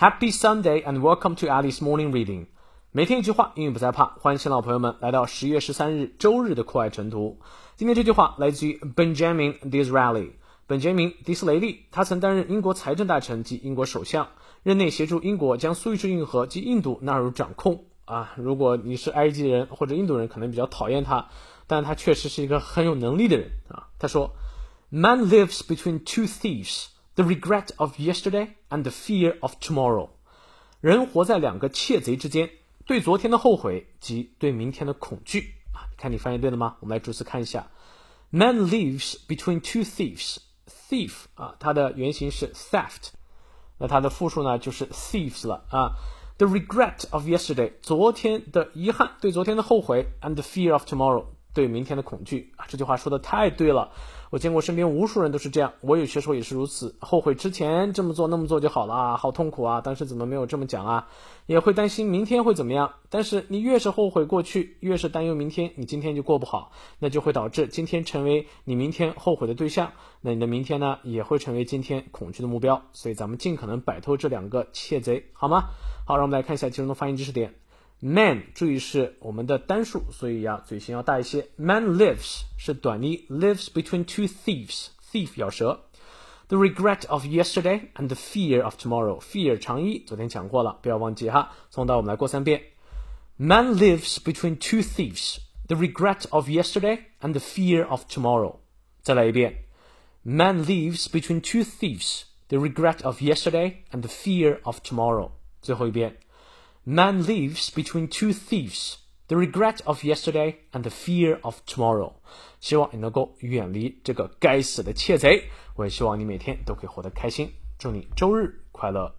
Happy Sunday and welcome to Alice Morning Reading。每天一句话，英语不再怕。欢迎新老朋友们来到十月十三日周日的课外晨读。今天这句话来自于 Benjamin Disraeli。本杰明·迪斯雷利，他曾担任英国财政大臣及英国首相，任内协助英国将苏伊士运河及印度纳入掌控。啊，如果你是埃及人或者印度人，可能比较讨厌他，但他确实是一个很有能力的人啊。他说：“Man lives between two thieves。” The regret of yesterday and the fear of tomorrow，人活在两个窃贼之间，对昨天的后悔及对明天的恐惧啊！你看你翻译对了吗？我们来逐词看一下。Man lives between two thieves。Thief 啊，它的原型是 theft，那它的复数呢就是 thieves 了啊。The regret of yesterday，昨天的遗憾，对昨天的后悔，and the fear of tomorrow。 对明天的恐惧啊，这句话说的太对了。我见过身边无数人都是这样，我有些时候也是如此，后悔之前这么做那么做就好了啊，好痛苦啊！当时怎么没有这么讲啊？也会担心明天会怎么样。但是你越是后悔过去，越是担忧明天，你今天就过不好，那就会导致今天成为你明天后悔的对象，那你的明天呢也会成为今天恐惧的目标。所以咱们尽可能摆脱这两个窃贼，好吗？好，让我们来看一下其中的发音知识点。Man，注意是我们的单数，所以呀，嘴型要大一些。Man lives 是短音，lives between two thieves，thief 咬舌。The regret of yesterday and the fear of tomorrow，fear 长音，昨天讲过了，不要忘记哈。从头我们来过三遍。Man lives between two thieves，the regret of yesterday and the fear of tomorrow。再来一遍。Man lives between two thieves，the regret of yesterday and the fear of tomorrow。最后一遍。 Man lives between two thieves, the regret of yesterday and the fear of tomorrow。希望你能够远离这个该死的窃贼。我也希望你每天都可以活得开心。祝你周日快乐。